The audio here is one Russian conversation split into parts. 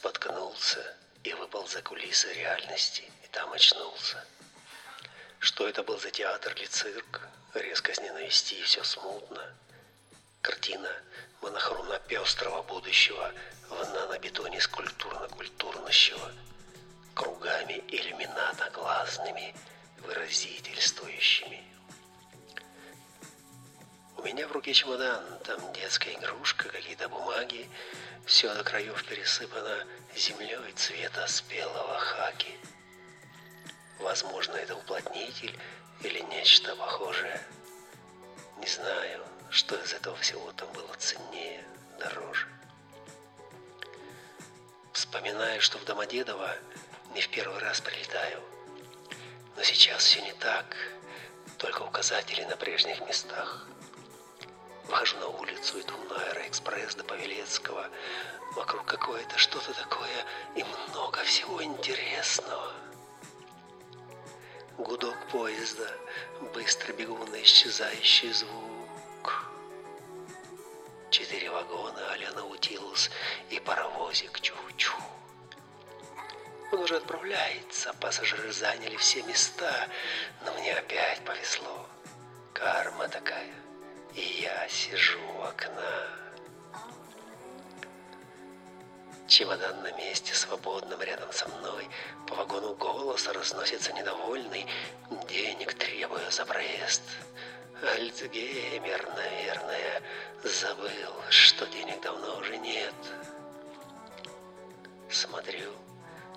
споткнулся и выпал за кулисы реальности, и там очнулся. Что это был за театр или цирк, резко с ненависти все смутно. Картина монохромно-пестрого будущего в нанобетоне скульптурно-культурнощего, кругами иллюмината глазными, выразительствующими. Меня в руке чемодан, там детская игрушка, какие-то бумаги, все до краев пересыпано землей цвета спелого хаки. Возможно, это уплотнитель или нечто похожее. Не знаю, что из этого всего там было ценнее, дороже. Вспоминаю, что в Домодедово не в первый раз прилетаю. Но сейчас все не так, только указатели на прежних местах. Выхожу на улицу, иду на аэроэкспресс до Павелецкого. Вокруг какое-то что-то такое и много всего интересного. Гудок поезда, быстро бегун исчезающий звук. Четыре вагона а-ля Наутилус и паровозик чу-чу. Он уже отправляется, пассажиры заняли все места, но мне опять повезло. Чемодан на месте, свободном рядом со мной. По вагону голос разносится недовольный. Денег требую за проезд. Альцгеймер, наверное, забыл, что денег давно уже нет. Смотрю,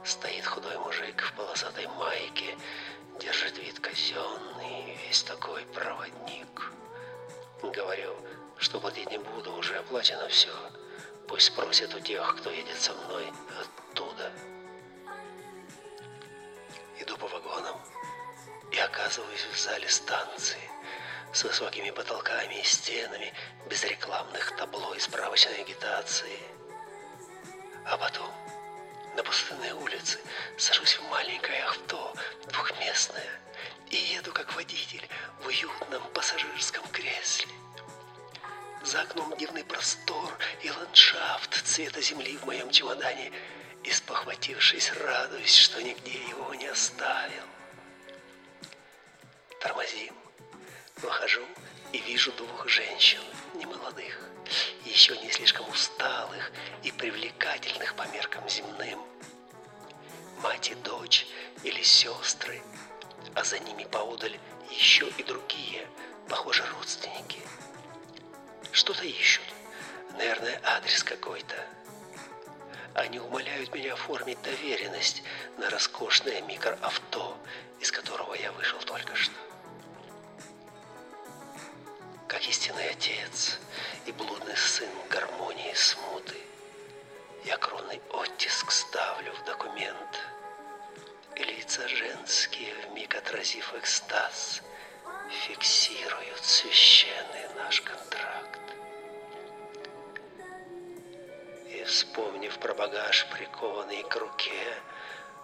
стоит худой мужик в полосатой майке, держит вид казенный, весь такой проводник. Говорю, что платить не буду, уже оплачено все. Пусть спросят у тех, кто едет со мной оттуда. Иду по вагонам и оказываюсь в зале станции с высокими потолками и стенами, без рекламных табло и справочной агитации. А потом на пустынной улице сажусь в маленькое авто, двухместное, и еду как водитель в уютном пассажирском кресле. За окном дивный простор и ландшафт цвета земли в моем чемодане, и спохватившись, радуюсь, что нигде его не оставил. Тормозим. Выхожу и вижу двух женщин, немолодых, еще не слишком усталых и привлекательных по меркам земным. Мать и дочь или сестры, а за ними поодаль еще и другие, похоже, родственники. Что-то ищут. Наверное, адрес какой-то. Они умоляют меня оформить доверенность на роскошное микроавто, из которого я вышел только что. Как истинный отец и блудный сын гармонии смуты, я кровный оттиск ставлю в документ, и лица женские, вмиг отразив экстаз, фиксируют священный наш контракт. Вспомнив про багаж, прикованный к руке,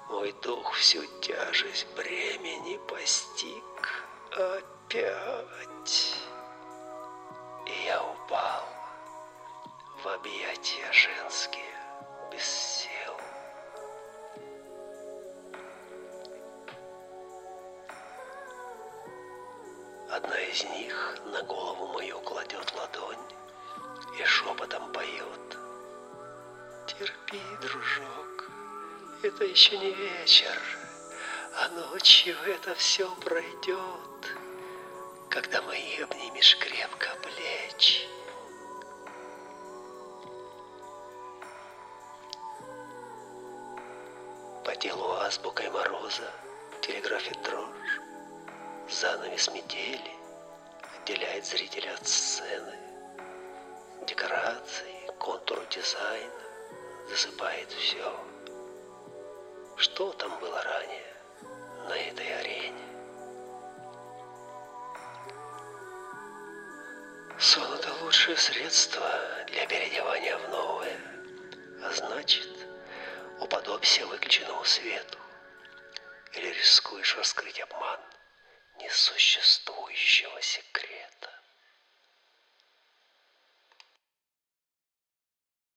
мой дух всю тяжесть бремени постиг опять. И я упал в объятия женские без сил. Одна из них на голову мою кладет ладонь и шепотом поет. Терпи, дружок, это еще не вечер, а ночью это все пройдет, когда мои обнимешь крепко плечи. По телу азбукой мороза телеграфит дрожь, занавес метели отделяет зрителя от сцены, декорации, контур дизайна засыпает все. Что там было ранее на этой арене? Сон – это лучшее средство для переодевания в новое, а значит, уподобься выключенному свету или рискуешь раскрыть обман несуществующего секрета.